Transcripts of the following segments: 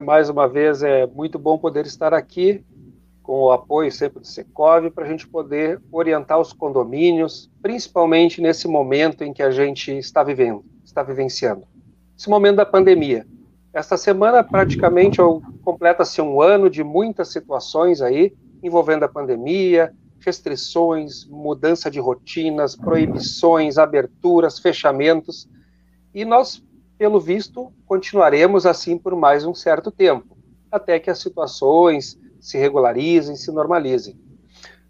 Mais uma vez, é muito bom poder estar aqui com o apoio sempre do Secov para a gente poder orientar os condomínios, principalmente nesse momento em que a gente está vivendo, está vivenciando. Esse momento da pandemia. Esta semana, praticamente, completa-se um ano de muitas situações aí envolvendo a pandemia, restrições, mudança de rotinas, proibições, aberturas, fechamentos. E nós, pelo visto, continuaremos assim por mais um certo tempo, até que as situações se regularizem, se normalizem.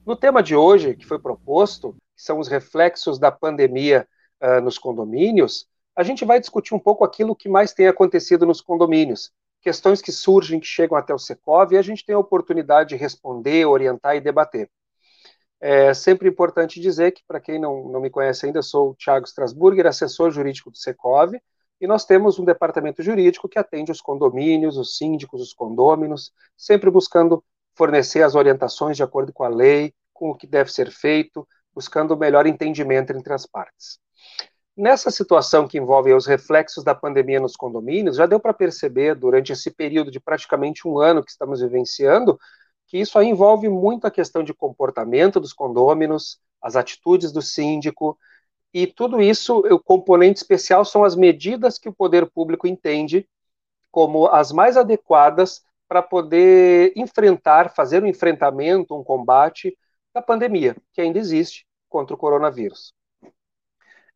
No tema de hoje, que foi proposto, que são os reflexos da pandemia uh, nos condomínios, a gente vai discutir um pouco aquilo que mais tem acontecido nos condomínios, questões que surgem, que chegam até o Secov, e a gente tem a oportunidade de responder, orientar e debater. É sempre importante dizer que, para quem não, não me conhece ainda, eu sou o Thiago Strasburger, assessor jurídico do Secov, e nós temos um departamento jurídico que atende os condomínios, os síndicos, os condôminos, sempre buscando fornecer as orientações de acordo com a lei, com o que deve ser feito, buscando o melhor entendimento entre as partes. Nessa situação que envolve os reflexos da pandemia nos condomínios, já deu para perceber durante esse período de praticamente um ano que estamos vivenciando, que isso aí envolve muito a questão de comportamento dos condôminos, as atitudes do síndico, e tudo isso, o componente especial são as medidas que o poder público entende como as mais adequadas para poder enfrentar, fazer um enfrentamento, um combate da pandemia, que ainda existe contra o coronavírus.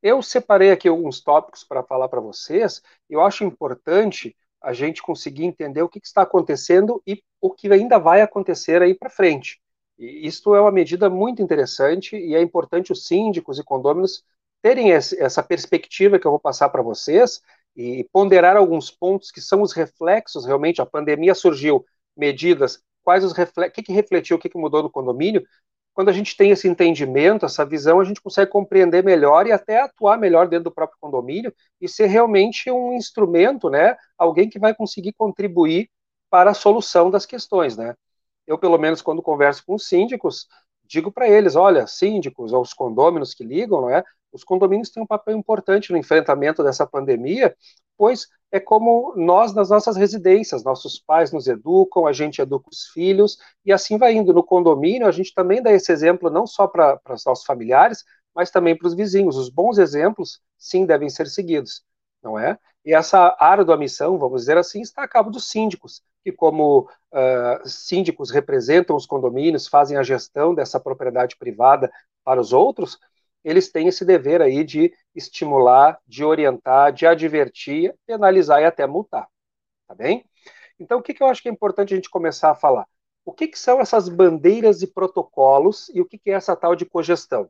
Eu separei aqui alguns tópicos para falar para vocês. Eu acho importante a gente conseguir entender o que, que, está acontecendo e o que ainda vai acontecer aí para frente. E isto é uma medida muito interessante e é importante os síndicos e condôminos terem essa perspectiva que eu vou passar para vocês e ponderar alguns pontos que são os reflexos realmente. A pandemia surgiu, medidas, quais os reflexos, o que, que refletiu, o que, que mudou no condomínio, quando a gente tem esse entendimento, essa visão, a gente consegue compreender melhor e até atuar melhor dentro do próprio condomínio e ser realmente um instrumento, né? Alguém que vai conseguir contribuir para a solução das questões, né? Eu, pelo menos, quando converso com os síndicos, digo para eles, olha, síndicos ou os condôminos que ligam, não é? Os condomínios têm um papel importante no enfrentamento dessa pandemia, pois é como nós nas nossas residências, nossos pais nos educam, a gente educa os filhos, e assim vai indo. No condomínio, a gente também dá esse exemplo não só para os nossos familiares, mas também para os vizinhos. Os bons exemplos, sim, devem ser seguidos, não é? E essa árdua missão, vamos dizer assim, está a cabo dos síndicos, que como uh, síndicos representam os condomínios, fazem a gestão dessa propriedade privada para os outros, eles têm esse dever aí de estimular, de orientar, de advertir, penalizar e até multar, tá bem? Então, o que, que eu acho que é importante a gente começar a falar? O que, que são essas bandeiras e protocolos e o que, que é essa tal de cogestão?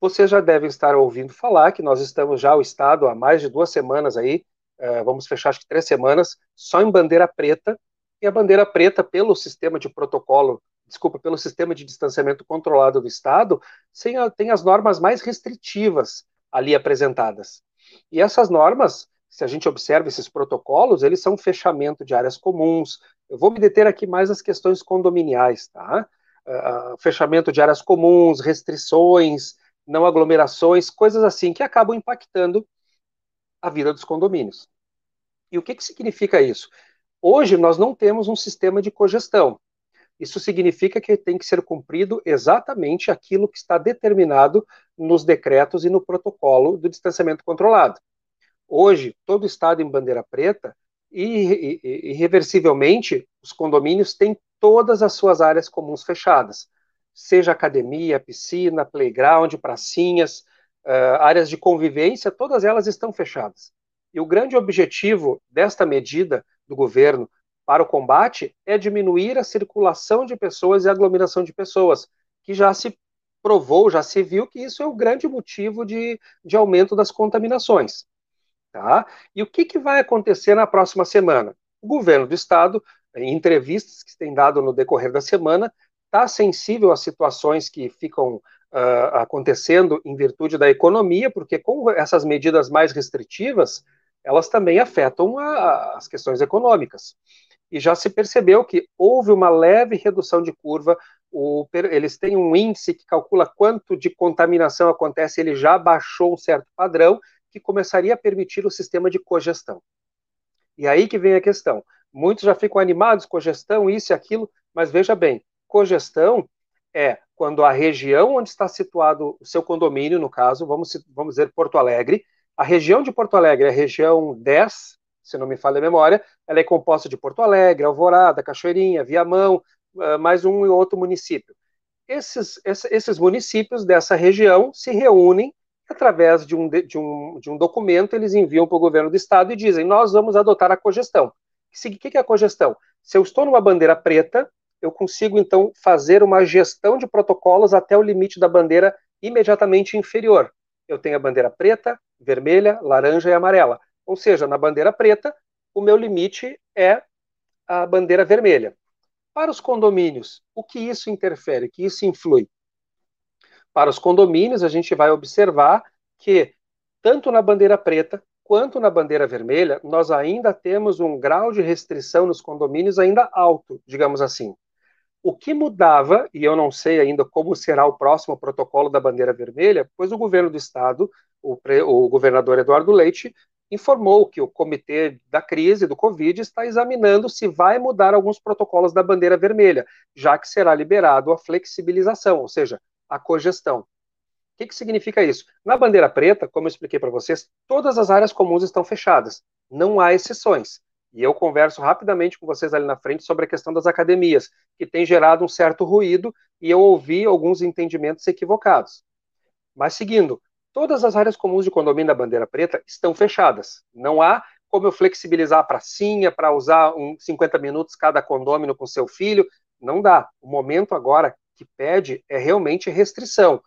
Vocês já devem estar ouvindo falar que nós estamos já, o Estado, há mais de duas semanas aí, uh, vamos fechar acho que três semanas, só em bandeira preta, e a bandeira preta, pelo sistema de protocolo desculpa, pelo sistema de distanciamento controlado do Estado, tem as normas mais restritivas ali apresentadas. E essas normas, se a gente observa esses protocolos, eles são fechamento de áreas comuns. Eu vou me deter aqui mais nas questões condominiais, tá? Uh, fechamento de áreas comuns, restrições, não aglomerações, coisas assim que acabam impactando a vida dos condomínios. E o que, que significa isso? Hoje nós não temos um sistema de cogestão. Isso significa que tem que ser cumprido exatamente aquilo que está determinado nos decretos e no protocolo do distanciamento controlado. Hoje, todo estado em bandeira preta, irreversivelmente, os condomínios têm todas as suas áreas comuns fechadas, seja academia, piscina, playground, pracinhas, áreas de convivência, todas elas estão fechadas. E o grande objetivo desta medida do governo para o combate é diminuir a circulação de pessoas e aglomeração de pessoas, que já se provou, já se viu que isso é o grande motivo de, de aumento das contaminações. Tá? E o que, que vai acontecer na próxima semana? O governo do estado, em entrevistas que tem dado no decorrer da semana, está sensível às situações que ficam uh, acontecendo em virtude da economia, porque com essas medidas mais restritivas, elas também afetam a, as questões econômicas e já se percebeu que houve uma leve redução de curva. O, eles têm um índice que calcula quanto de contaminação acontece, ele já baixou um certo padrão que começaria a permitir o sistema de cogestão. E aí que vem a questão. Muitos já ficam animados, cogestão, isso e aquilo, mas veja bem, cogestão é quando a região onde está situado o seu condomínio, no caso, vamos, vamos dizer Porto Alegre, a região de Porto Alegre é a região 10, se não me falha a memória, ela é composta de Porto Alegre, Alvorada, Cachoeirinha, Viamão, ah, mais um e outro município. Esses, esses municípios dessa região se reúnem através de um, de, um, de um documento, eles enviam para o governo do estado e dizem: nós vamos adotar a cogestão. O que é a cogestão? Se eu estou numa bandeira preta, eu consigo então fazer uma gestão de protocolos até o limite da bandeira imediatamente inferior. Eu tenho a bandeira preta, vermelha, laranja e amarela. Ou seja, na bandeira preta, o meu limite é a bandeira vermelha. Para os condomínios, o que isso interfere, o que isso influi? Para os condomínios, a gente vai observar que, tanto na bandeira preta quanto na bandeira vermelha, nós ainda temos um grau de restrição nos condomínios ainda alto, digamos assim. O que mudava, e eu não sei ainda como será o próximo protocolo da bandeira vermelha, pois o governo do estado, o, o governador Eduardo Leite, informou que o comitê da crise do Covid está examinando se vai mudar alguns protocolos da bandeira vermelha, já que será liberado a flexibilização, ou seja, a cogestão. O que, que significa isso? Na bandeira preta, como eu expliquei para vocês, todas as áreas comuns estão fechadas, não há exceções. E eu converso rapidamente com vocês ali na frente sobre a questão das academias, que tem gerado um certo ruído e eu ouvi alguns entendimentos equivocados. Mas seguindo, Todas as áreas comuns de condomínio da bandeira preta estão fechadas. Não há como eu flexibilizar a pracinha para usar um 50 minutos cada condômino com seu filho. Não dá. O momento agora que pede é realmente restrição.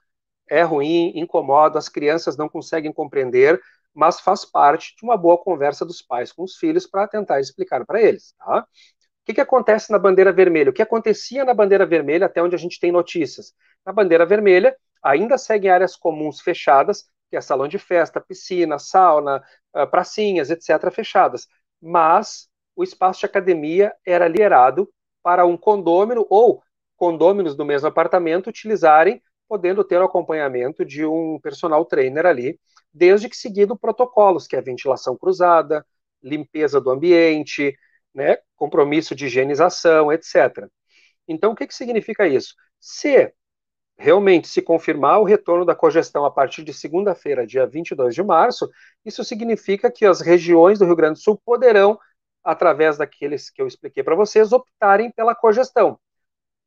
É ruim, incomoda, as crianças não conseguem compreender, mas faz parte de uma boa conversa dos pais com os filhos para tentar explicar para eles. Tá? O que, que acontece na bandeira vermelha? O que acontecia na bandeira vermelha, até onde a gente tem notícias? Na bandeira vermelha, ainda seguem áreas comuns fechadas, que é salão de festa, piscina, sauna, ah, pracinhas, etc., fechadas. Mas o espaço de academia era liberado para um condômino ou condôminos do mesmo apartamento utilizarem, podendo ter o acompanhamento de um personal trainer ali, desde que seguido protocolos, que é ventilação cruzada, limpeza do ambiente, né, compromisso de higienização, etc. Então, o que, que significa isso? Se realmente se confirmar o retorno da cogestão a partir de segunda-feira, dia 22 de março, isso significa que as regiões do Rio Grande do Sul poderão, através daqueles que eu expliquei para vocês, optarem pela cogestão.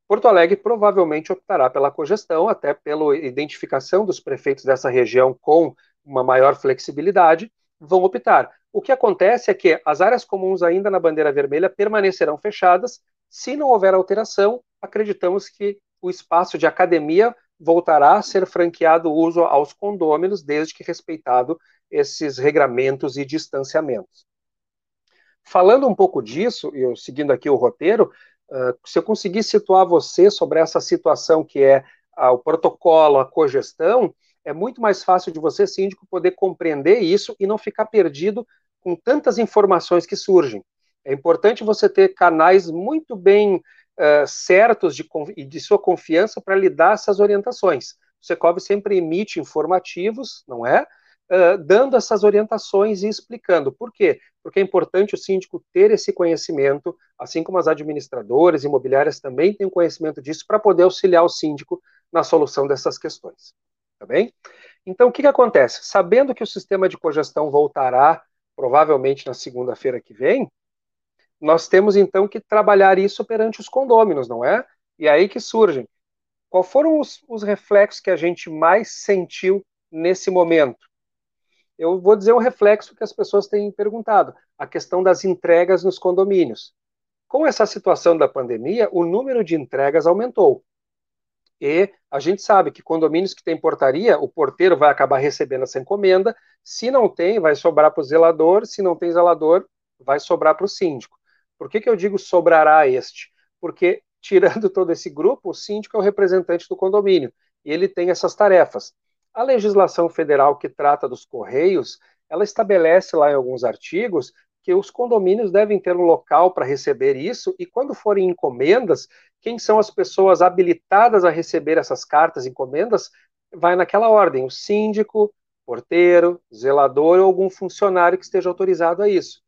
Porto Alegre provavelmente optará pela cogestão, até pela identificação dos prefeitos dessa região com uma maior flexibilidade, vão optar. O que acontece é que as áreas comuns ainda na bandeira vermelha permanecerão fechadas. Se não houver alteração, acreditamos que o espaço de academia voltará a ser franqueado uso aos condôminos, desde que respeitado esses regramentos e distanciamentos. Falando um pouco disso, eu seguindo aqui o roteiro, uh, se eu conseguir situar você sobre essa situação que é uh, o protocolo, a cogestão, é muito mais fácil de você, síndico, poder compreender isso e não ficar perdido com tantas informações que surgem. É importante você ter canais muito bem uh, certos de, de sua confiança para lhe dar essas orientações. O Secov sempre emite informativos, não é? Uh, dando essas orientações e explicando. Por quê? Porque é importante o síndico ter esse conhecimento, assim como as administradoras imobiliárias também têm conhecimento disso, para poder auxiliar o síndico na solução dessas questões. Tá bem? Então, o que, que acontece? Sabendo que o sistema de cogestão voltará provavelmente na segunda-feira que vem, nós temos então que trabalhar isso perante os condôminos, não é? E aí que surgem. Qual foram os, os reflexos que a gente mais sentiu nesse momento? Eu vou dizer um reflexo que as pessoas têm perguntado: a questão das entregas nos condomínios. Com essa situação da pandemia, o número de entregas aumentou. E a gente sabe que condomínios que têm portaria, o porteiro vai acabar recebendo essa encomenda. Se não tem, vai sobrar para o zelador. Se não tem zelador, vai sobrar para o síndico. Por que, que eu digo sobrará este? Porque, tirando todo esse grupo, o síndico é o representante do condomínio e ele tem essas tarefas. A legislação federal que trata dos correios, ela estabelece lá em alguns artigos que os condomínios devem ter um local para receber isso e quando forem encomendas, quem são as pessoas habilitadas a receber essas cartas encomendas vai naquela ordem, o síndico, porteiro, zelador ou algum funcionário que esteja autorizado a isso.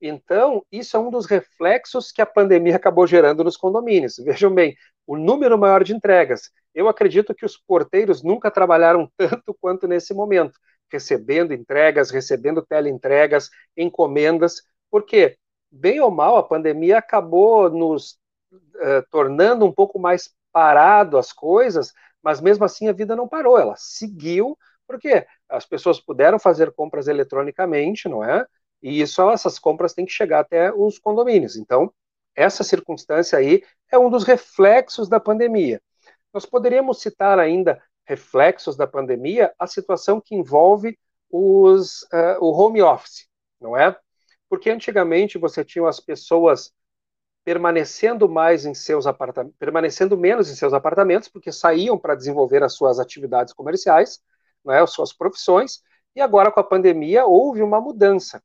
Então, isso é um dos reflexos que a pandemia acabou gerando nos condomínios. Vejam bem, o número maior de entregas. Eu acredito que os porteiros nunca trabalharam tanto quanto nesse momento, recebendo entregas, recebendo teleentregas, encomendas, porque, bem ou mal, a pandemia acabou nos uh, tornando um pouco mais parado as coisas, mas mesmo assim a vida não parou, ela seguiu, porque as pessoas puderam fazer compras eletronicamente, não é? E isso, essas compras têm que chegar até os condomínios. Então, essa circunstância aí é um dos reflexos da pandemia. Nós poderíamos citar ainda reflexos da pandemia a situação que envolve os, uh, o home office, não é? Porque antigamente você tinha as pessoas permanecendo mais em seus apartamentos, permanecendo menos em seus apartamentos, porque saíam para desenvolver as suas atividades comerciais, não é, as suas profissões, e agora com a pandemia houve uma mudança.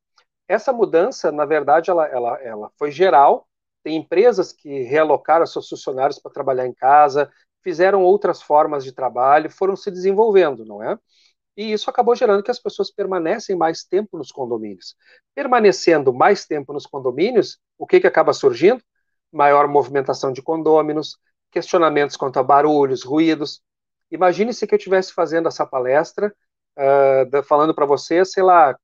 Essa mudança, na verdade, ela, ela, ela foi geral. Tem empresas que realocaram seus funcionários para trabalhar em casa, fizeram outras formas de trabalho, foram se desenvolvendo, não é? E isso acabou gerando que as pessoas permanecem mais tempo nos condomínios. Permanecendo mais tempo nos condomínios, o que, que acaba surgindo? Maior movimentação de condôminos, questionamentos quanto a barulhos, ruídos. Imagine se que eu estivesse fazendo essa palestra, uh, falando para você, sei lá,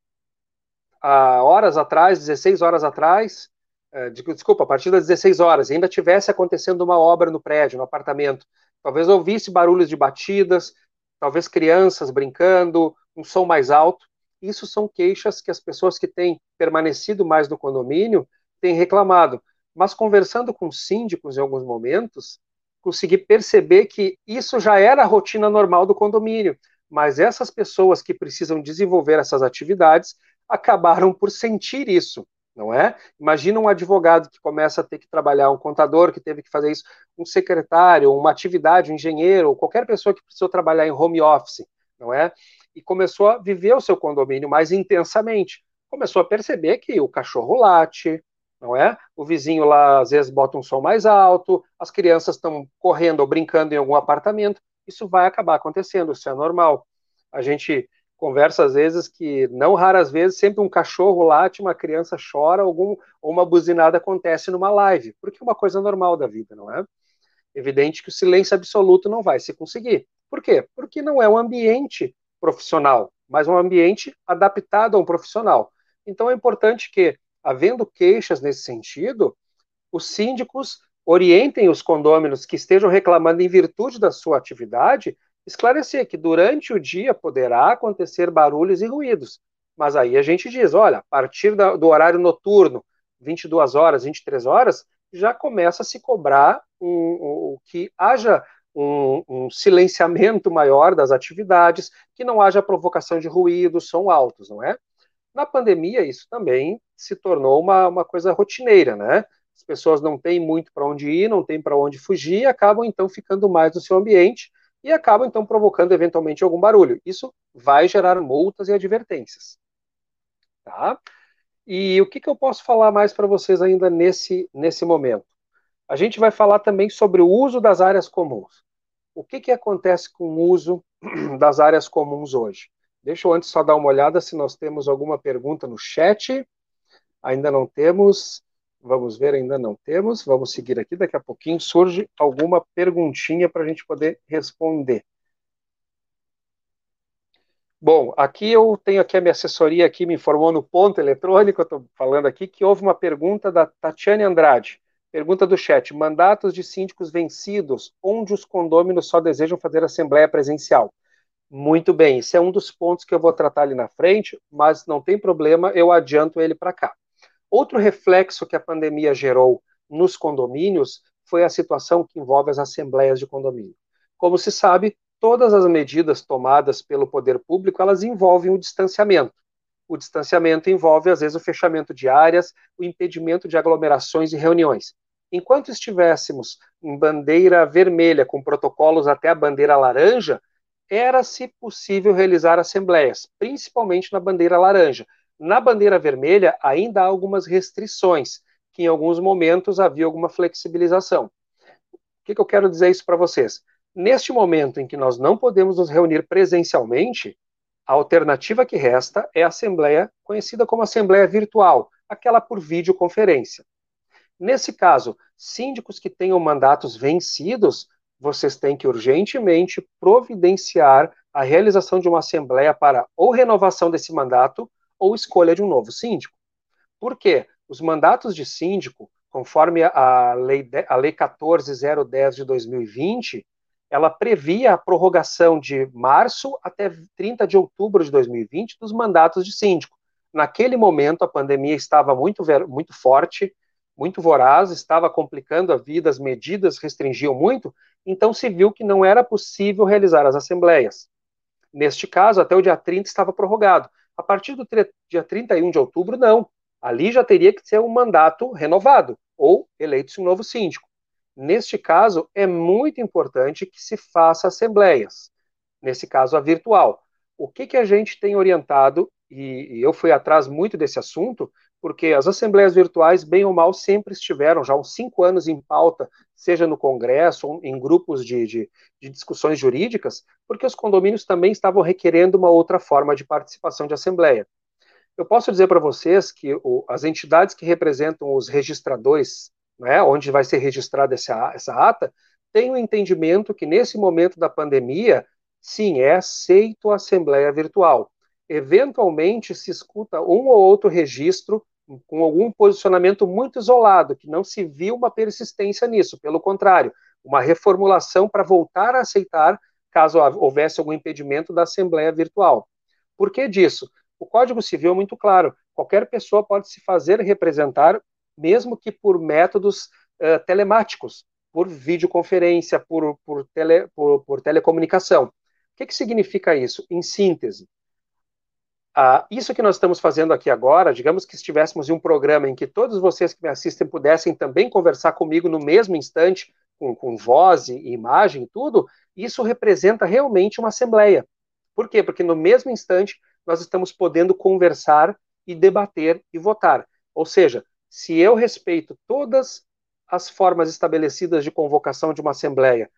há horas atrás, 16 horas atrás, uh, desculpa, a partir das 16 horas, ainda tivesse acontecendo uma obra no prédio, no apartamento, talvez ouvisse barulhos de batidas, talvez crianças brincando, um som mais alto. Isso são queixas que as pessoas que têm permanecido mais no condomínio têm reclamado. Mas conversando com síndicos em alguns momentos, consegui perceber que isso já era a rotina normal do condomínio. Mas essas pessoas que precisam desenvolver essas atividades acabaram por sentir isso não é? Imagina um advogado que começa a ter que trabalhar, um contador que teve que fazer isso, um secretário, uma atividade, um engenheiro, qualquer pessoa que precisou trabalhar em home office, não é? E começou a viver o seu condomínio mais intensamente. Começou a perceber que o cachorro late, não é? O vizinho lá às vezes bota um som mais alto, as crianças estão correndo ou brincando em algum apartamento. Isso vai acabar acontecendo, isso é normal. A gente conversa às vezes que, não raras vezes, sempre um cachorro late, uma criança chora, algum, ou uma buzinada acontece numa live, porque é uma coisa normal da vida, não é? Evidente que o silêncio absoluto não vai se conseguir. Por quê? Porque não é um ambiente profissional, mas um ambiente adaptado a um profissional. Então é importante que, havendo queixas nesse sentido, os síndicos orientem os condôminos que estejam reclamando em virtude da sua atividade esclarecer que durante o dia poderá acontecer barulhos e ruídos, mas aí a gente diz, olha, a partir da, do horário noturno, 22 horas, 23 horas, já começa a se cobrar um, um, que haja um, um, silenciamento maior das atividades, que não haja provocação de ruídos, som altos, não é? Na pandemia, isso também se tornou uma, uma coisa rotineira, né? As pessoas não têm muito para onde ir, não têm para onde fugir, acabam então ficando mais no seu ambiente, e acabam então provocando eventualmente algum barulho. Isso vai gerar multas e advertências. Tá? E o que, que eu posso falar mais para vocês ainda nesse, nesse momento? A gente vai falar também sobre o uso das áreas comuns. O que, que acontece com o uso das áreas comuns hoje? Deixa eu antes só dar uma olhada se nós temos alguma pergunta no chat. Ainda não temos. Vamos ver, ainda não temos. Vamos seguir aqui. Daqui a pouquinho surge alguma perguntinha para a gente poder responder. Bom, aqui eu tenho aqui a minha assessoria aqui me informou no ponto eletrônico, estou falando aqui, que houve uma pergunta da Tatiane Andrade. Pergunta do chat: mandatos de síndicos vencidos, onde os condôminos só desejam fazer assembleia presencial. Muito bem, esse é um dos pontos que eu vou tratar ali na frente, mas não tem problema, eu adianto ele para cá. Outro reflexo que a pandemia gerou nos condomínios foi a situação que envolve as assembleias de condomínio. Como se sabe, todas as medidas tomadas pelo poder público, elas envolvem o distanciamento. O distanciamento envolve, às vezes, o fechamento de áreas, o impedimento de aglomerações e reuniões. Enquanto estivéssemos em bandeira vermelha, com protocolos até a bandeira laranja, era-se possível realizar assembleias, principalmente na bandeira laranja, na bandeira vermelha, ainda há algumas restrições, que em alguns momentos havia alguma flexibilização. O que, que eu quero dizer isso para vocês? Neste momento em que nós não podemos nos reunir presencialmente, a alternativa que resta é a assembleia, conhecida como assembleia virtual, aquela por videoconferência. Nesse caso, síndicos que tenham mandatos vencidos, vocês têm que urgentemente providenciar a realização de uma assembleia para ou renovação desse mandato ou escolha de um novo síndico. Por quê? Os mandatos de síndico, conforme a lei, a lei 14010 de 2020, ela previa a prorrogação de março até 30 de outubro de 2020 dos mandatos de síndico. Naquele momento, a pandemia estava muito, muito forte, muito voraz, estava complicando a vida, as medidas restringiam muito, então se viu que não era possível realizar as assembleias. Neste caso, até o dia 30 estava prorrogado. A partir do dia 31 de outubro, não. Ali já teria que ser um mandato renovado ou eleito-se um novo síndico. Neste caso, é muito importante que se faça assembleias, nesse caso a virtual. O que, que a gente tem orientado, e, e eu fui atrás muito desse assunto, porque as assembleias virtuais, bem ou mal, sempre estiveram já uns cinco anos em pauta, seja no Congresso ou em grupos de, de, de, discussões jurídicas, porque os condomínios também estavam requerendo uma outra forma de participação de assembleia. Eu posso dizer para vocês que o, as entidades que representam os registradores né, onde vai ser registrada essa, essa ata, tem o um entendimento que nesse momento da pandemia, sim, é aceito a assembleia virtual. Eventualmente se escuta um ou outro registro com algum posicionamento muito isolado, que não se viu uma persistência nisso, pelo contrário, uma reformulação para voltar a aceitar caso houvesse algum impedimento da assembleia virtual. Por que disso? O Código Civil é muito claro. Qualquer pessoa pode se fazer representar mesmo que por métodos uh, telemáticos, por videoconferência, por, por, tele, por, por telecomunicação. O que, que significa isso? Em síntese, uh, isso que nós estamos fazendo aqui agora, digamos que estivéssemos em um programa em que todos vocês que me assistem pudessem também conversar comigo no mesmo instante, com, com voz e imagem e tudo, isso representa realmente uma assembleia. Por quê? Porque no mesmo instante nós estamos podendo conversar e debater e votar. Ou seja, se eu respeito todas as formas estabelecidas de convocação de uma assembleia,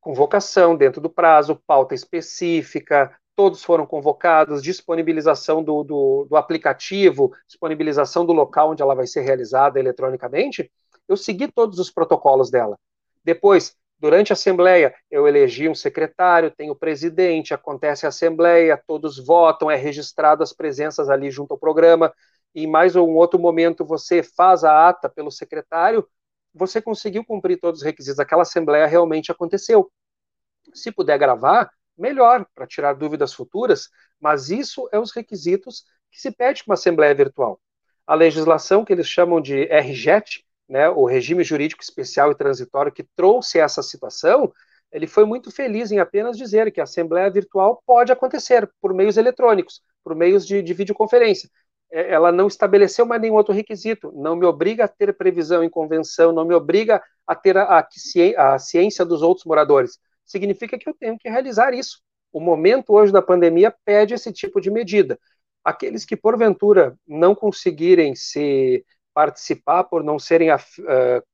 convocação dentro do prazo, pauta específica, todos foram convocados, disponibilização do, do, do, aplicativo, disponibilização do local onde ela vai ser realizada eletronicamente, eu segui todos os protocolos dela. Depois, durante a assembleia, eu elegi um secretário, tem o presidente, acontece a assembleia, todos votam, é registrado as presenças ali junto ao programa em mais um outro momento você faz a ata pelo secretário, você conseguiu cumprir todos os requisitos. Aquela assembleia realmente aconteceu. Se puder gravar, melhor, para tirar dúvidas futuras, mas isso é os requisitos que se pede para uma assembleia virtual. A legislação que eles chamam de RJET, né, o regime jurídico especial e transitório que trouxe essa situação, ele foi muito feliz em apenas dizer que a assembleia virtual pode acontecer por meios eletrônicos, por meios de, de videoconferência. É, ela não estabeleceu mais nenhum outro requisito, não me obriga a ter previsão em convenção, não me obriga a ter a, a, a ciência dos outros moradores. Significa que eu tenho que realizar isso. O momento hoje da pandemia pede esse tipo de medida. Aqueles que porventura não conseguirem se participar por não serem uh,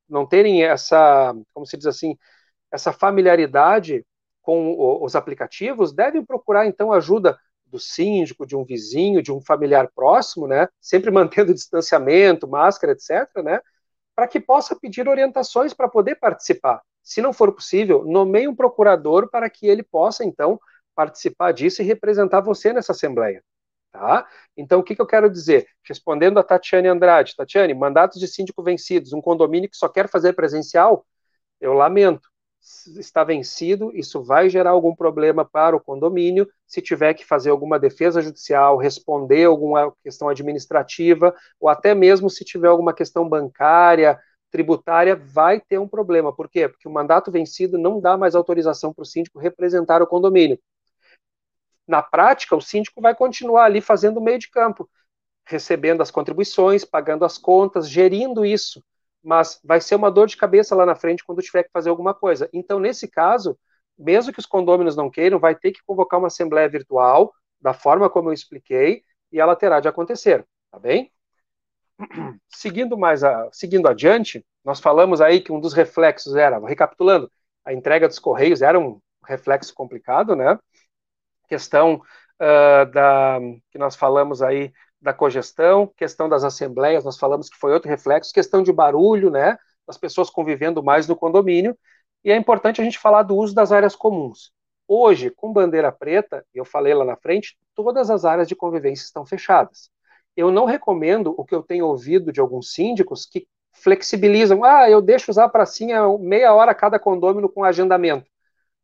não terem essa, como se diz assim, essa familiaridade com os aplicativos, devem procurar então ajuda do síndico, de um vizinho, de um familiar próximo, né? Sempre mantendo distanciamento, máscara, etc., né? Para que possa pedir orientações para poder participar. Se não for possível, nomeie um procurador para que ele possa, então, participar disso e representar você nessa assembleia. Tá? Então, o que, que eu quero dizer? Respondendo a Tatiane Andrade, Tatiane, mandatos de síndico vencidos, um condomínio que só quer fazer presencial, eu lamento está vencido, isso vai gerar algum problema para o condomínio, se tiver que fazer alguma defesa judicial, responder alguma questão administrativa, ou até mesmo se tiver alguma questão bancária, tributária, vai ter um problema. Por quê? Porque o mandato vencido não dá mais autorização para o síndico representar o condomínio. Na prática, o síndico vai continuar ali fazendo o meio de campo, recebendo as contribuições, pagando as contas, gerindo isso mas vai ser uma dor de cabeça lá na frente quando tiver que fazer alguma coisa. Então, nesse caso, mesmo que os condôminos não queiram, vai ter que convocar uma assembleia virtual, da forma como eu expliquei, e ela terá de acontecer, tá bem? Seguindo mais, a, seguindo adiante, nós falamos aí que um dos reflexos era, recapitulando, a entrega dos correios era um reflexo complicado, né? Questão uh, da que nós falamos aí da cogestão, questão das assembleias, nós falamos que foi outro reflexo, questão de barulho, né, das pessoas convivendo mais no condomínio, e é importante a gente falar do uso das áreas comuns. Hoje, com bandeira preta, eu falei lá na frente, todas as áreas de convivência estão fechadas. Eu não recomendo o que eu tenho ouvido de alguns síndicos que flexibilizam, ah, eu deixo usar a pracinha meia hora cada condômino com agendamento.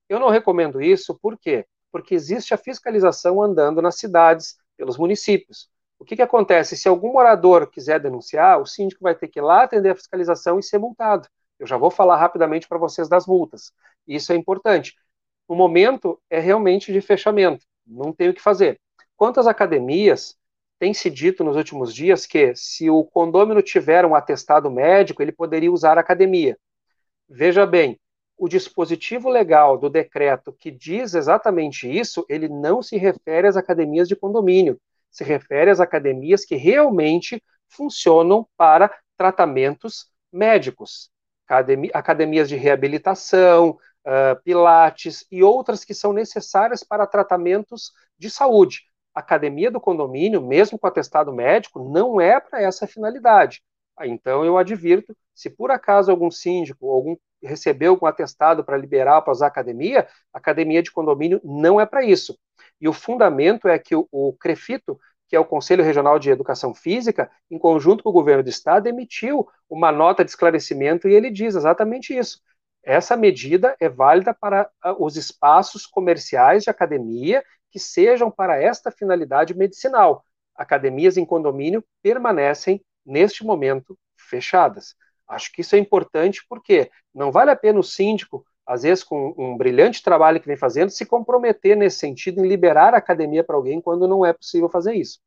Eu não recomendo isso, por quê? Porque existe a fiscalização andando nas cidades, pelos municípios. O que, que acontece? Se algum morador quiser denunciar, o síndico vai ter que ir lá atender a fiscalização e ser multado. Eu já vou falar rapidamente para vocês das multas. Isso é importante. O momento é realmente de fechamento, não tem o que fazer. Quanto às academias, tem se dito nos últimos dias que se o condômino tiver um atestado médico, ele poderia usar a academia. Veja bem, o dispositivo legal do decreto que diz exatamente isso, ele não se refere às academias de condomínio, se refere às academias que realmente funcionam para tratamentos médicos. academias de reabilitação, uh, pilates e outras que são necessárias para tratamentos de saúde. Academia do condomínio, mesmo com atestado médico, não é para essa finalidade. Então eu advirto, se por acaso algum síndico, algum recebeu algum atestado para liberar para usar a academia, a academia de condomínio não é para isso. E o fundamento é que o, o CREFITO, que é o Conselho Regional de Educação Física, em conjunto com o governo do estado, emitiu uma nota de esclarecimento e ele diz exatamente isso. Essa medida é válida para ah, os espaços comerciais de academia que sejam para esta finalidade medicinal. Academias em condomínio permanecem, neste momento, fechadas. Acho que isso é importante porque não vale a pena o síndico, às vezes com um brilhante trabalho que vem fazendo, se comprometer nesse sentido em liberar a academia para alguém quando não é possível fazer isso.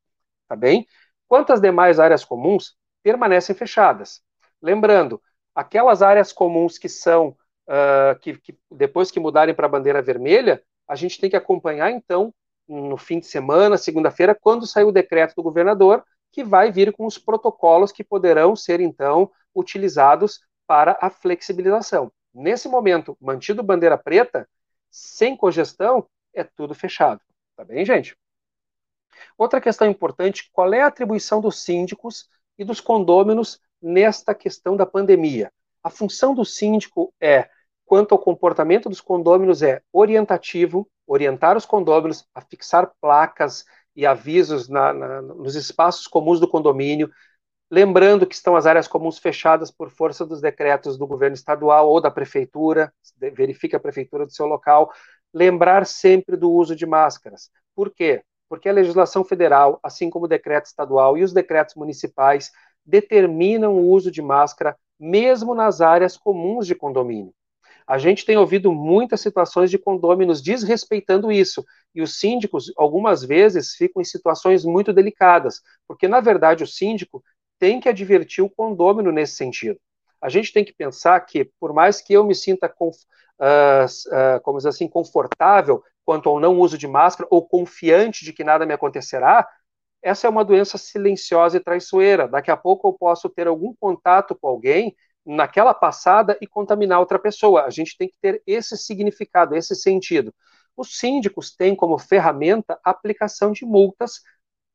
Tá bem? Quantas demais áreas comuns permanecem fechadas? Lembrando, aquelas áreas comuns que são uh, que, que, depois que mudarem para a bandeira vermelha, a gente tem que acompanhar então no fim de semana, segunda-feira, quando sair o decreto do governador, que vai vir com os protocolos que poderão ser então utilizados para a flexibilização. Nesse momento, mantido bandeira preta, sem cogestão, é tudo fechado. Tá bem, gente? Outra questão importante: qual é a atribuição dos síndicos e dos condôminos nesta questão da pandemia? A função do síndico é, quanto ao comportamento dos condôminos, é orientativo, orientar os condôminos a fixar placas e avisos na, na, nos espaços comuns do condomínio, Lembrando que estão as áreas comuns fechadas por força dos decretos do governo estadual ou da prefeitura, verifique a prefeitura do seu local. Lembrar sempre do uso de máscaras. Por quê? Porque a legislação federal, assim como o decreto estadual e os decretos municipais, determinam o uso de máscara mesmo nas áreas comuns de condomínio. A gente tem ouvido muitas situações de condôminos desrespeitando isso, e os síndicos, algumas vezes, ficam em situações muito delicadas, porque, na verdade, o síndico tem que advertir o condômino nesse sentido. A gente tem que pensar que, por mais que eu me sinta, com, uh, uh, como dizer assim, confortável quanto ao não uso de máscara ou confiante de que nada me acontecerá, essa é uma doença silenciosa e traiçoeira. Daqui a pouco eu posso ter algum contato com alguém naquela passada e contaminar outra pessoa. A gente tem que ter esse significado, esse sentido. Os síndicos têm como ferramenta a aplicação de multas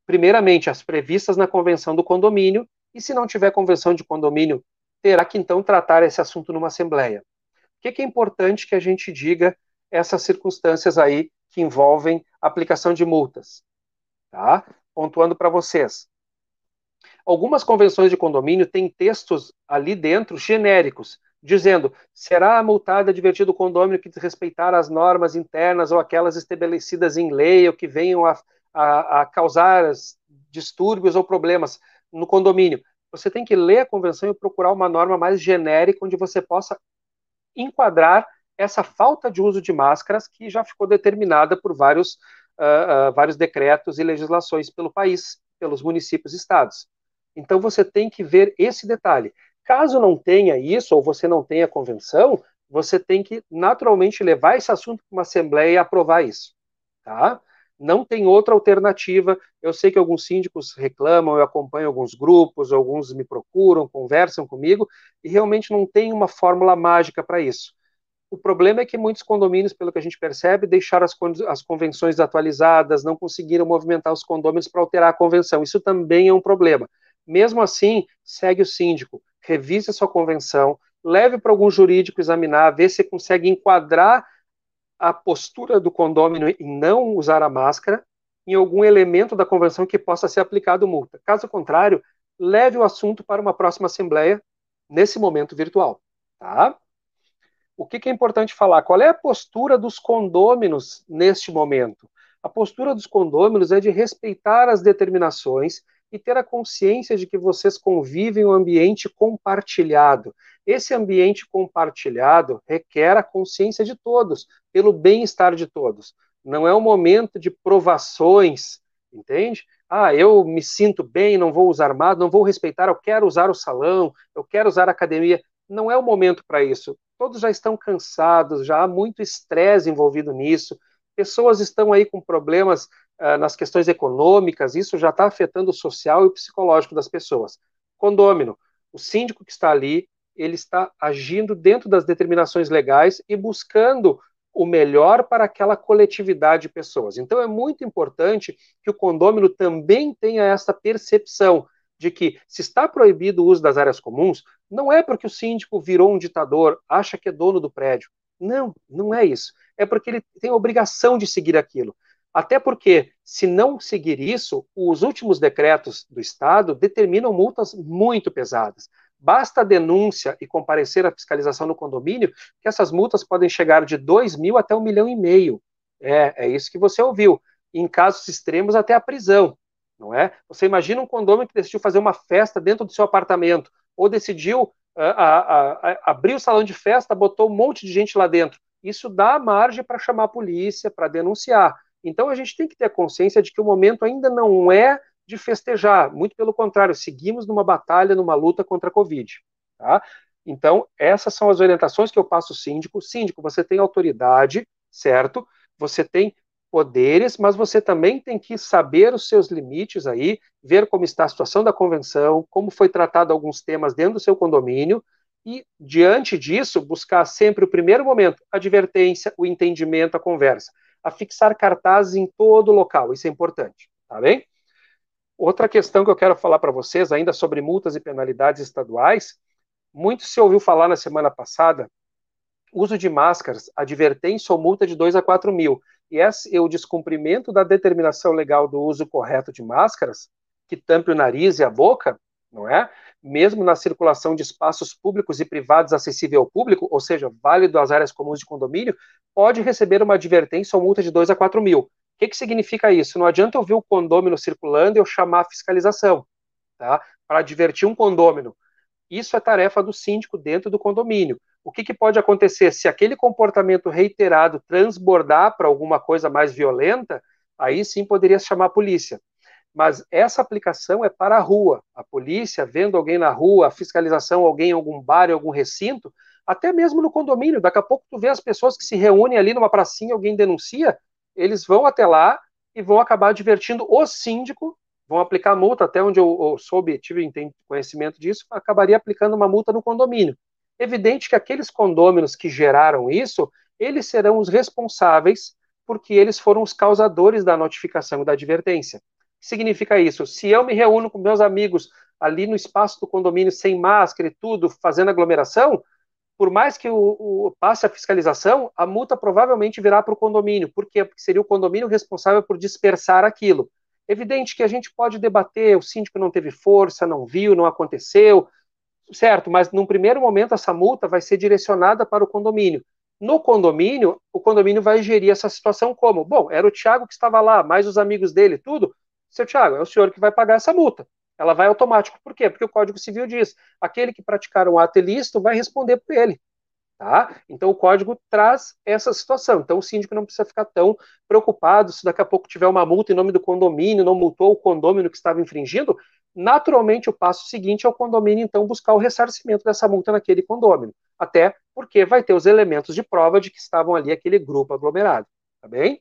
primeiramente, as previstas na convenção do condomínio, e se não tiver convenção de condomínio, terá que então tratar esse assunto numa assembleia. O que, é importante que a gente diga essas circunstâncias aí que envolvem aplicação de multas? Tá? Pontuando para vocês. Algumas convenções de condomínio têm textos ali dentro genéricos, dizendo será multado advertido o condomínio que desrespeitar as normas internas ou aquelas estabelecidas em lei ou que venham a, a, a causar distúrbios ou problemas no condomínio. Você tem que ler a convenção e procurar uma norma mais genérica onde você possa enquadrar essa falta de uso de máscaras que já ficou determinada por vários, uh, uh, vários decretos e legislações pelo país, pelos municípios e estados. Então você tem que ver esse detalhe. Caso não tenha isso, ou você não tenha convenção, você tem que naturalmente levar esse assunto para uma assembleia e aprovar isso. Tá? não tem outra alternativa. Eu sei que alguns síndicos reclamam, eu acompanho alguns grupos, alguns me procuram, conversam comigo, e realmente não tem uma fórmula mágica para isso. O problema é que muitos condomínios, pelo que a gente percebe, deixaram as, as convenções atualizadas, não conseguiram movimentar os condôminos para alterar a convenção. Isso também é um problema. Mesmo assim, segue o síndico, revise a sua convenção, leve para algum jurídico examinar, ver se consegue enquadrar a postura do condômino em não usar a máscara em algum elemento da convenção que possa ser aplicado multa. Caso contrário, leve o assunto para uma próxima assembleia nesse momento virtual, tá? O que, que é importante falar? Qual é a postura dos condôminos neste momento? A postura dos condôminos é de respeitar as determinações e ter a consciência de que vocês convivem em um ambiente compartilhado. Esse ambiente compartilhado requer a consciência de todos, pelo bem-estar de todos. Não é um momento de provações, entende? Ah, eu me sinto bem, não vou usar armado, não vou respeitar, eu quero usar o salão, eu quero usar a academia. Não é o momento para isso. Todos já estão cansados, já há muito estresse envolvido nisso. Pessoas estão aí com problemas uh, nas questões econômicas, isso já está afetando o social e o psicológico das pessoas. Condômino, o síndico que está ali, ele está agindo dentro das determinações legais e buscando o melhor para aquela coletividade de pessoas. Então é muito importante que o condômino também tenha essa percepção de que se está proibido o uso das áreas comuns, não é porque o síndico virou um ditador, acha que é dono do prédio. Não, não é isso. É porque ele tem a obrigação de seguir aquilo. Até porque, se não seguir isso, os últimos decretos do Estado determinam multas muito pesadas. Basta a denúncia e comparecer à fiscalização no condomínio, que essas multas podem chegar de 2 mil até um milhão e meio. É, é isso que você ouviu. Em casos extremos, até a prisão. Não é? Você imagina um condomínio que decidiu fazer uma festa dentro do seu apartamento, ou decidiu uh, a, a, a, abrir o salão de festa, botou um monte de gente lá dentro. Isso dá margem para chamar a polícia, para denunciar. Então a gente tem que ter consciência de que o momento ainda não é de festejar, muito pelo contrário, seguimos numa batalha, numa luta contra a Covid. Tá? Então, essas são as orientações que eu passo ao síndico. Síndico, você tem autoridade, certo? Você tem poderes, mas você também tem que saber os seus limites aí, ver como está a situação da convenção, como foi tratado alguns temas dentro do seu condomínio, e, diante disso, buscar sempre o primeiro momento, a advertência, o entendimento, a conversa a fixar cartazes em todo local. Isso é importante, tá bem? Outra questão que eu quero falar para vocês, ainda sobre multas e penalidades estaduais, muito se ouviu falar na semana passada, uso de máscaras, advertência ou multa de 2 a 4 mil. E esse, o descumprimento da determinação legal do uso correto de máscaras, que tampe o nariz e a boca, não é? Mesmo na circulação de espaços públicos e privados acessível ao público, ou seja, válido às áreas comuns de condomínio, pode receber uma advertência ou multa de 2 a 4 mil. O que, que significa isso? Não adianta eu ver o condômino circulando e eu chamar a fiscalização, tá? Para advertir um condômino. Isso é tarefa do síndico dentro do condomínio. O que, que pode acontecer? Se aquele comportamento reiterado transbordar para alguma coisa mais violenta, aí sim poderia chamar a polícia mas essa aplicação é para a rua. A polícia, vendo alguém na rua, a fiscalização, alguém em algum bar, em algum recinto, até mesmo no condomínio. Daqui a pouco tu vê as pessoas que se reúnem ali numa pracinha, alguém denuncia, eles vão até lá e vão acabar advertindo o síndico, vão aplicar multa, até onde eu, eu soube, tive conhecimento disso, acabaria aplicando uma multa no condomínio. Evidente que aqueles condôminos que geraram isso, eles serão os responsáveis porque eles foram os causadores da notificação e da advertência significa isso? Se eu me reúno com meus amigos ali no espaço do condomínio sem máscara e tudo, fazendo aglomeração, por mais que o, o passe a fiscalização, a multa provavelmente virá para o condomínio. Por quê? Porque seria o condomínio responsável por dispersar aquilo. Evidente que a gente pode debater, o síndico não teve força, não viu, não aconteceu, certo, mas num primeiro momento essa multa vai ser direcionada para o condomínio. No condomínio, o condomínio vai gerir essa situação como? Bom, era o Thiago que estava lá, mais os amigos dele, tudo seu Tiago, é o senhor que vai pagar essa multa. Ela vai automático. Por quê? Porque o Código Civil diz: aquele que praticar um ato ilícito vai responder por ele. Tá? Então o código traz essa situação. Então o síndico não precisa ficar tão preocupado se daqui a pouco tiver uma multa em nome do condomínio, não multou o condomínio que estava infringindo. Naturalmente, o passo seguinte é o condomínio então buscar o ressarcimento dessa multa naquele condomínio. Até porque vai ter os elementos de prova de que estavam ali aquele grupo aglomerado. Tá bem?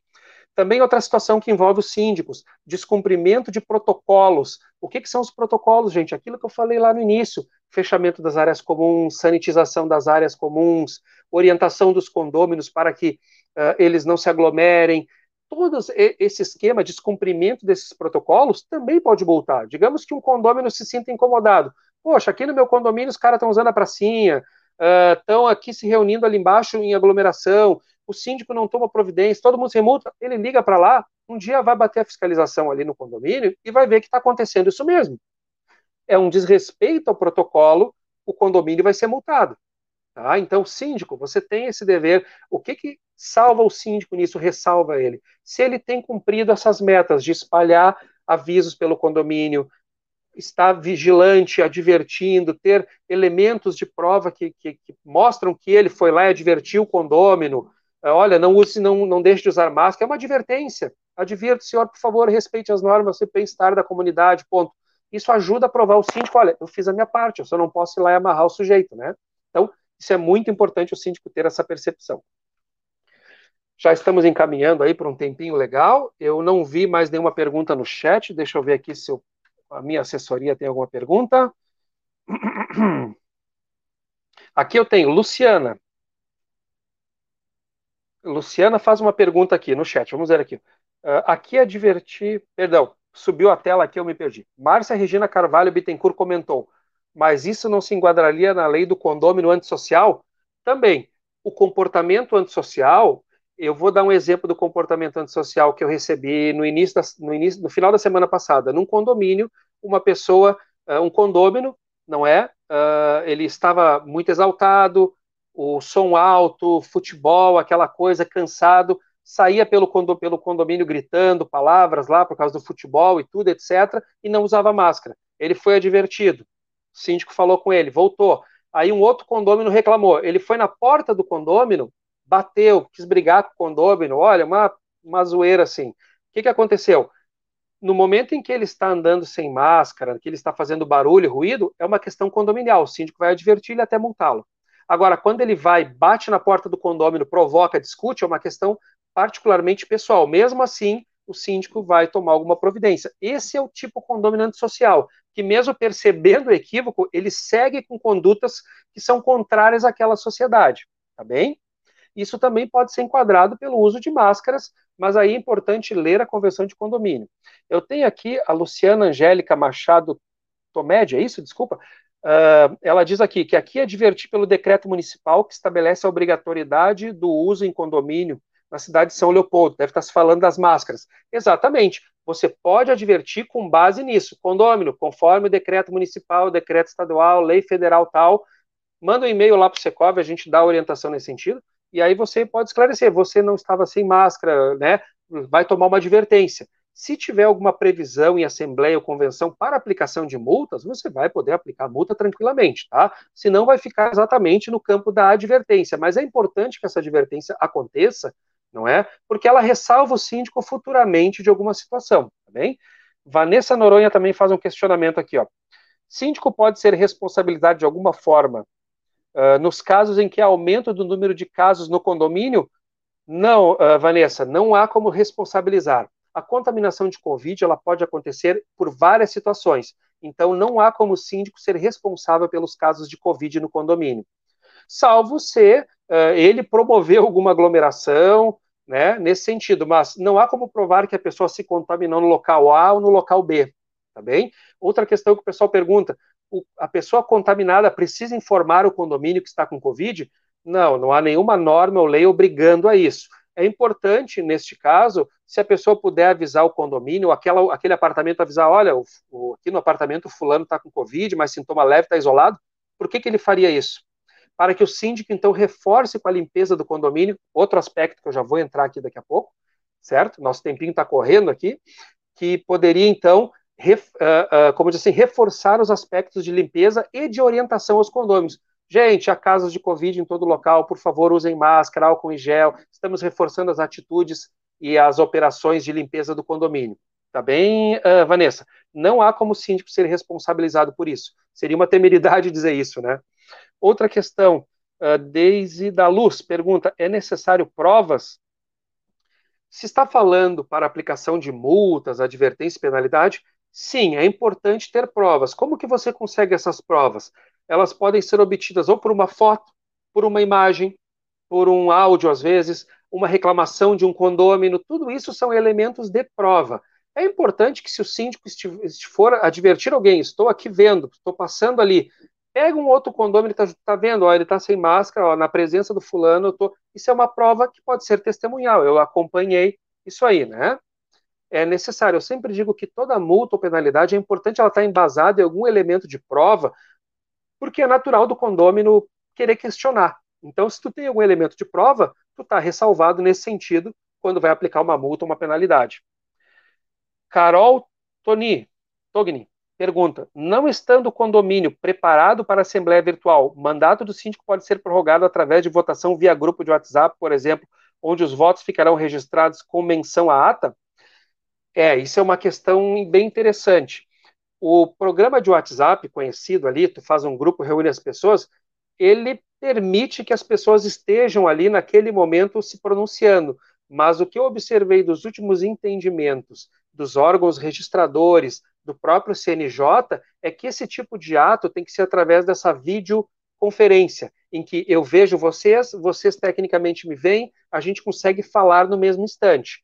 Também outra situação que envolve os síndicos, descumprimento de protocolos. O que, que são os protocolos, gente? Aquilo que eu falei lá no início, fechamento das áreas comuns, sanitização das áreas comuns, orientação dos condôminos para que uh, eles não se aglomerem, todo esse esquema de descumprimento desses protocolos também pode voltar. Digamos que um condômino se sinta incomodado. Poxa, aqui no meu condomínio os caras estão usando a pracinha, estão uh, aqui se reunindo ali embaixo em aglomeração, o síndico não toma providência, todo mundo se multa, ele liga para lá, um dia vai bater a fiscalização ali no condomínio e vai ver que está acontecendo isso mesmo. É um desrespeito ao protocolo, o condomínio vai ser multado. Tá? Então, síndico, você tem esse dever. O que, que salva o síndico nisso, ressalva ele? Se ele tem cumprido essas metas de espalhar avisos pelo condomínio, estar vigilante, advertindo, ter elementos de prova que, que, que mostram que ele foi lá e advertiu o condômino, é, olha, não use, não, não deixe de usar máscara, é uma advertência. Advirto, senhor, por favor, respeite as normas e bem-estar da comunidade, ponto. Isso ajuda a provar o síndico, olha, eu fiz a minha parte, eu só não posso ir lá e amarrar o sujeito, né? Então, isso é muito importante o síndico ter essa percepção. Já estamos encaminhando aí para um tempinho legal. Eu não vi mais nenhuma pergunta no chat. Deixa eu ver aqui se eu, a minha assessoria tem alguma pergunta. Aqui eu tenho Luciana. Luciana faz uma pergunta aqui no chat. Vamos ver aqui. Uh, aqui é divertir. Perdão, subiu a tela aqui, eu me perdi. Márcia Regina Carvalho Bittencourt comentou mas isso não se enquadraria na lei do condômino antissocial? Também. O comportamento antissocial, eu vou dar um exemplo do comportamento antissocial que eu recebi no início, da, no, início no final da semana passada. Num condomínio, uma pessoa, uh, um condômino, não é? Uh, ele estava muito exaltado, o som alto, futebol, aquela coisa, cansado, saía pelo, pelo condomínio gritando palavras lá por causa do futebol e tudo, etc., e não usava máscara. Ele foi advertido. O síndico falou com ele, voltou. Aí um outro condômino reclamou. Ele foi na porta do condômino, bateu, quis brigar com o condômino. Olha, uma, uma zoeira assim. O que, que aconteceu? No momento em que ele está andando sem máscara, que ele está fazendo barulho, ruído, é uma questão condominial. O síndico vai advertir ele até multá-lo. Agora, quando ele vai, bate na porta do condômino, provoca, discute, é uma questão particularmente pessoal. Mesmo assim, o síndico vai tomar alguma providência. Esse é o tipo condominante social, que mesmo percebendo o equívoco, ele segue com condutas que são contrárias àquela sociedade, tá bem? Isso também pode ser enquadrado pelo uso de máscaras, mas aí é importante ler a convenção de condomínio. Eu tenho aqui a Luciana Angélica Machado Tomédia, é isso? Desculpa. Uh, ela diz aqui que aqui é pelo decreto municipal que estabelece a obrigatoriedade do uso em condomínio na cidade de São Leopoldo, deve estar se falando das máscaras. Exatamente. Você pode advertir com base nisso. Condômino, conforme o decreto municipal, decreto estadual, lei federal tal, manda um e-mail lá para o Secov, a gente dá orientação nesse sentido, e aí você pode esclarecer, você não estava sem máscara, né? Vai tomar uma advertência. Se tiver alguma previsão em assembleia ou convenção para aplicação de multas, você vai poder aplicar multa tranquilamente, tá? Senão vai ficar exatamente no campo da advertência. Mas é importante que essa advertência aconteça não é? Porque ela ressalva o síndico futuramente de alguma situação, tá bem? Vanessa Noronha também faz um questionamento aqui, ó. Síndico pode ser responsabilidade de alguma forma uh, nos casos em que há aumento do número de casos no condomínio? Não, uh, Vanessa, não há como responsabilizar. A contaminação de Covid ela pode acontecer por várias situações. Então, não há como o síndico ser responsável pelos casos de Covid no condomínio. Salvo se uh, ele promover alguma aglomeração, né, nesse sentido, mas não há como provar que a pessoa se contaminou no local A ou no local B, tá bem? Outra questão que o pessoal pergunta, a pessoa contaminada precisa informar o condomínio que está com Covid? Não, não há nenhuma norma ou lei obrigando a isso. É importante, neste caso, se a pessoa puder avisar o condomínio, aquela, aquele apartamento avisar, olha, o, o, aqui no apartamento fulano está com Covid, mas sintoma leve, está isolado, por que, que ele faria isso? para que o síndico, então, reforce com a limpeza do condomínio, outro aspecto que eu já vou entrar aqui daqui a pouco, certo? Nosso tempinho está correndo aqui, que poderia, então, ref, uh, uh, como diz assim, reforçar os aspectos de limpeza e de orientação aos condôminos. Gente, há casos de Covid em todo local, por favor, usem máscara, álcool em gel, estamos reforçando as atitudes e as operações de limpeza do condomínio. Tá bem, uh, Vanessa? Não há como o síndico ser responsabilizado por isso. Seria uma temeridade dizer isso, né? Outra questão, uh, Deise da Luz pergunta: é necessário provas? Se está falando para aplicação de multas, advertência e penalidade, sim, é importante ter provas. Como que você consegue essas provas? elas podem ser obtidas ou por uma foto, por uma imagem, por um áudio às vezes, uma reclamação de um condômino, tudo isso são elementos de prova. É importante que se o síndico for advertir alguém, estou aqui vendo, estou passando ali, pega um outro condômino, está tá vendo, ó, ele está sem máscara, ó, na presença do fulano, tô... isso é uma prova que pode ser testemunhal, eu acompanhei isso aí, né? É necessário, eu sempre digo que toda multa ou penalidade é importante ela estar tá embasada em algum elemento de prova, porque é natural do condômino querer questionar. Então, se tu tem algum elemento de prova, tu está ressalvado nesse sentido quando vai aplicar uma multa ou uma penalidade. Carol Toni, Togni pergunta: não estando o condomínio preparado para assembleia virtual, mandato do síndico pode ser prorrogado através de votação via grupo de WhatsApp, por exemplo, onde os votos ficarão registrados com menção à ata? É, isso é uma questão bem interessante. O programa de WhatsApp conhecido ali, tu faz um grupo, reúne as pessoas, ele permite que as pessoas estejam ali naquele momento se pronunciando. Mas o que eu observei dos últimos entendimentos dos órgãos registradores, do próprio CNJ, é que esse tipo de ato tem que ser através dessa videoconferência, em que eu vejo vocês, vocês tecnicamente me veem, a gente consegue falar no mesmo instante.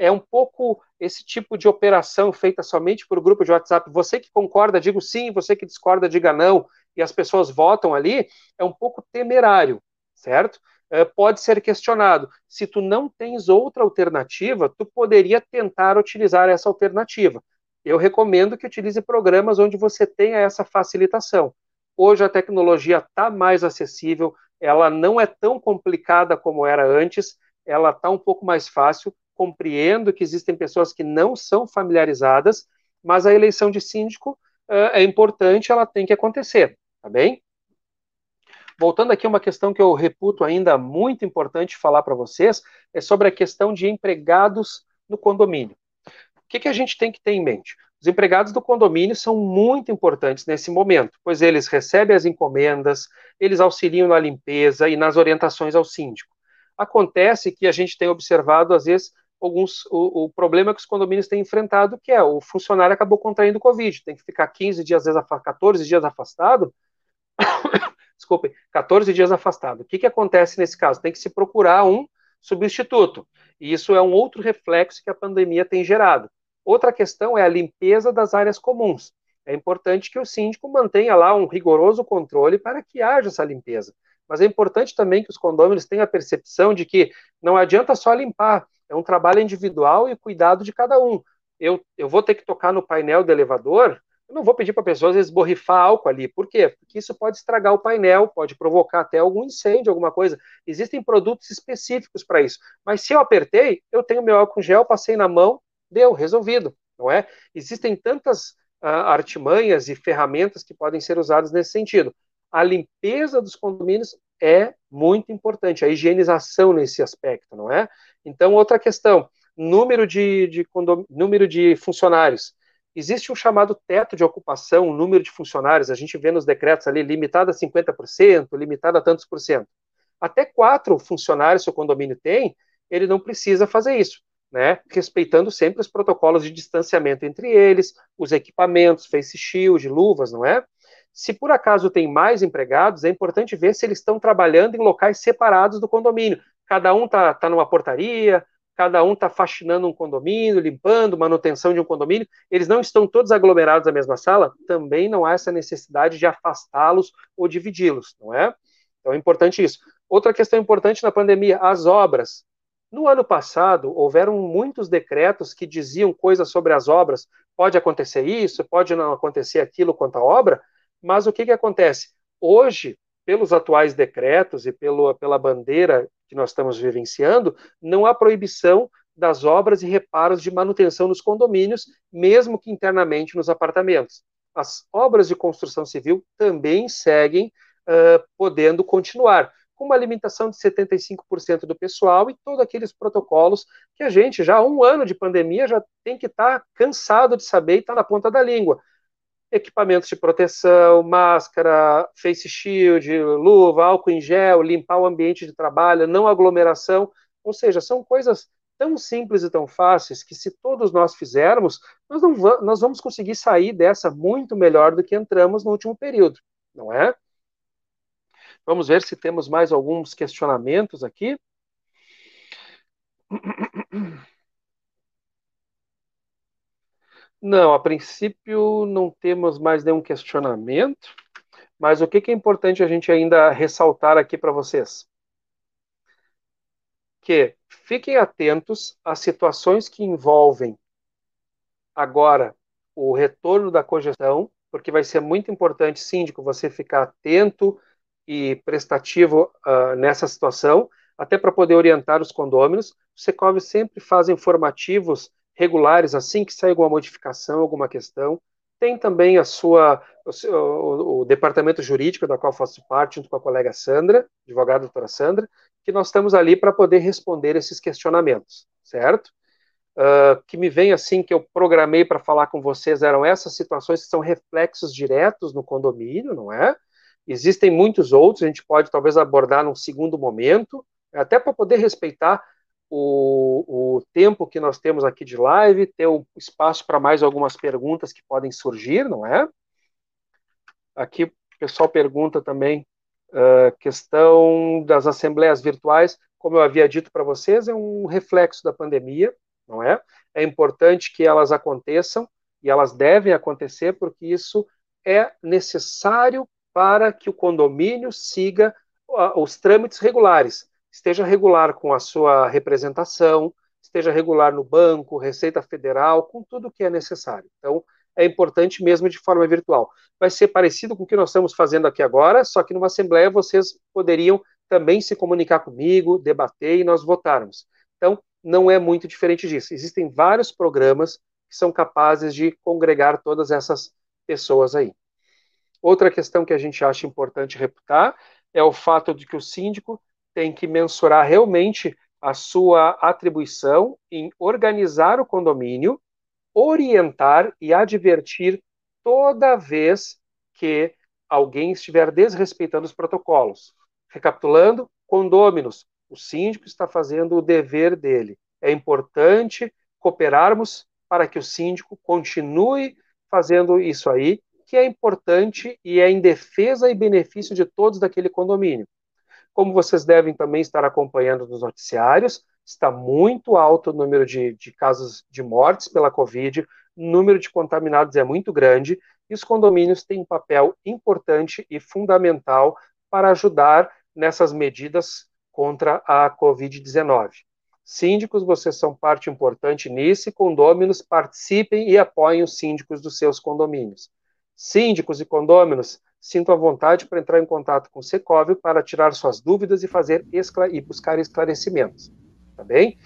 É um pouco esse tipo de operação feita somente por grupo de WhatsApp. Você que concorda, digo sim, você que discorda, diga não, e as pessoas votam ali, é um pouco temerário, certo? É, pode ser questionado. Se tu não tens outra alternativa, tu poderia tentar utilizar essa alternativa. Eu recomendo que utilize programas onde você tenha essa facilitação. Hoje a tecnologia está mais acessível, ela não é tão complicada como era antes, ela está um pouco mais fácil. Compreendo que existem pessoas que não são familiarizadas, mas a eleição de síndico uh, é importante, ela tem que acontecer, tá bem? voltando aqui a uma questão que eu reputo ainda muito importante falar para vocês, é sobre a questão de empregados no condomínio. O que, que a gente tem que ter em mente? Os empregados do condomínio são muito importantes nesse momento, pois eles recebem as encomendas, eles auxiliam na limpeza e nas orientações ao síndico. Acontece que a gente tem observado, às vezes, alguns o, o, problema que os condomínios têm enfrentado, que é o funcionário acabou contraindo Covid, tem que ficar 15 dias, às vezes 14 dias afastado, desculpe, 14 dias afastado. O que, que acontece nesse caso? Tem que se procurar um substituto. E isso é um outro reflexo que a pandemia tem gerado. Outra questão é a limpeza das áreas comuns. É importante que o síndico mantenha lá um rigoroso controle para que haja essa limpeza. Mas é importante também que os condôminos tenham a percepção de que não adianta só limpar, é um trabalho individual e cuidado de cada um. Eu, eu vou ter que tocar no painel do elevador, eu não vou pedir para a pessoa, às vezes, borrifar álcool ali. Por quê? Porque isso pode estragar o painel, pode provocar até algum incêndio, alguma coisa. Existem produtos específicos para isso. Mas se eu apertei, eu tenho meu álcool gel, passei na mão, deu, resolvido, não é? Existem tantas uh, artimanhas e ferramentas que podem ser usadas nesse sentido. A limpeza dos condomínios é muito importante, a higienização nesse aspecto, não é? Então, outra questão, número de, de, número de funcionários. Existe um chamado teto de ocupação, número de funcionários, a gente vê nos decretos ali, limitado a 50%, limitado a tantos por cento. Até quatro funcionários se o condomínio tem, ele não precisa fazer isso, né? Respeitando sempre os protocolos de distanciamento entre eles, os equipamentos, face shield, luvas, não é? Se por acaso tem mais empregados, é importante ver se eles estão trabalhando em locais separados do condomínio. Cada um está tá numa portaria, cada um está faxinando um condomínio, limpando, manutenção de um condomínio, eles não estão todos aglomerados na mesma sala, também não há essa necessidade de afastá-los ou dividi-los, não é? Então é importante isso. Outra questão importante na pandemia, as obras. No ano passado, houveram muitos decretos que diziam coisas sobre as obras. Pode acontecer isso, pode não acontecer aquilo quanto à obra, mas o que, que acontece? Hoje, pelos atuais decretos e pelo, pela bandeira que nós estamos vivenciando, não há proibição das obras e reparos de manutenção nos condomínios, mesmo que internamente nos apartamentos. As obras de construção civil também seguem uh, podendo continuar, com uma limitação de 75% do pessoal e todos aqueles protocolos que a gente, já há um ano de pandemia, já tem que estar tá cansado de saber e está na ponta da língua equipamentos de proteção, máscara, face shield, luva, álcool em gel, limpar o ambiente de trabalho, não aglomeração, ou seja, são coisas tão simples e tão fáceis que se todos nós fizermos, nós, não nós vamos conseguir sair dessa muito melhor do que entramos no último período. não é? Vamos ver se temos mais alguns questionamentos aqui. Não, a princípio não temos mais nenhum questionamento, mas o que, é importante a gente ainda ressaltar aqui para vocês? Que fiquem atentos às situações que envolvem agora o retorno da cogestão, porque vai ser muito importante, síndico, você ficar atento e prestativo uh, nessa situação, até para poder orientar os condôminos. O Secov sempre faz informativos regulares assim que sai alguma modificação, alguma questão. Tem também a sua o, o, o, departamento jurídico da qual faço parte, junto com a colega Sandra, advogada doutora Sandra, que nós estamos ali para poder responder esses questionamentos, certo? Uh, que me vem assim que eu programei para falar com vocês eram essas situações que são reflexos diretos no condomínio, não é? Existem muitos outros, a gente pode talvez abordar num segundo momento, até para poder respeitar o, o tempo que nós temos aqui de live, ter o espaço para mais algumas perguntas que podem surgir, não é? Aqui o pessoal pergunta também uh, questão das assembleias virtuais, como eu havia dito para vocês, é um reflexo da pandemia, não é? É importante que elas aconteçam e elas devem acontecer porque isso é necessário para que o condomínio siga uh, os trâmites regulares esteja regular com a sua representação, esteja regular no banco, Receita Federal, com tudo o que é necessário. Então, é importante mesmo de forma virtual. Vai ser parecido com o que nós estamos fazendo aqui agora, só que numa assembleia vocês poderiam também se comunicar comigo, debater e nós votarmos. Então, não é muito diferente disso. Existem vários programas que são capazes de congregar todas essas pessoas aí. Outra questão que a gente acha importante reputar é o fato de que o síndico tem que mensurar realmente a sua atribuição em organizar o condomínio, orientar e advertir toda vez que alguém estiver desrespeitando os protocolos. Recapitulando, condôminos, o síndico está fazendo o dever dele. É importante cooperarmos para que o síndico continue fazendo isso aí, que é importante e é em defesa e benefício de todos daquele condomínio. Como vocês devem também estar acompanhando nos noticiários, está muito alto o número de, de casos de mortes pela Covid, o número de contaminados é muito grande, e os condomínios têm um papel importante e fundamental para ajudar nessas medidas contra a Covid-19. Síndicos, vocês são parte importante nisso e condôminos participem e apoiem os síndicos dos seus condomínios. Síndicos e condôminos, sinto a vontade para entrar em contato com o Secov para tirar suas dúvidas e fazer e buscar esclarecimentos. Tá bem?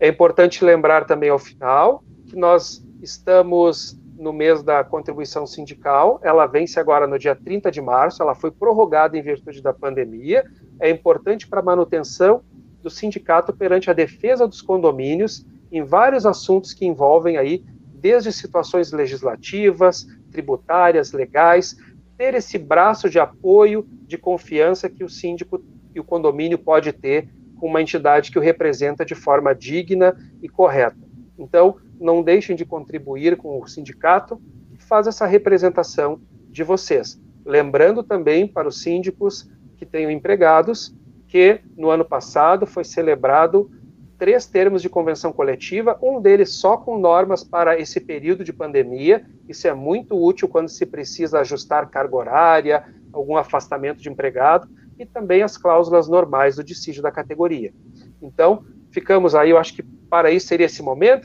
É importante lembrar também ao final que nós estamos no mês da contribuição sindical, ela vence agora no dia 30 de março, ela foi prorrogada em virtude da pandemia, é importante para a manutenção do sindicato perante a defesa dos condomínios em vários assuntos que envolvem aí desde situações legislativas, tributárias, legais, ter esse braço de apoio, de confiança que o síndico e o condomínio pode ter com uma entidade que o representa de forma digna e correta. Então, não deixem de contribuir com o sindicato que faz essa representação de vocês. Lembrando também para os síndicos que tenham empregados que no ano passado foi celebrado três termos de convenção coletiva, um deles só com normas para esse período de pandemia. Isso é muito útil quando se precisa ajustar carga horária, algum afastamento de empregado, e também as cláusulas normais do dissídio da categoria. Então, ficamos aí, eu acho que para isso seria esse momento.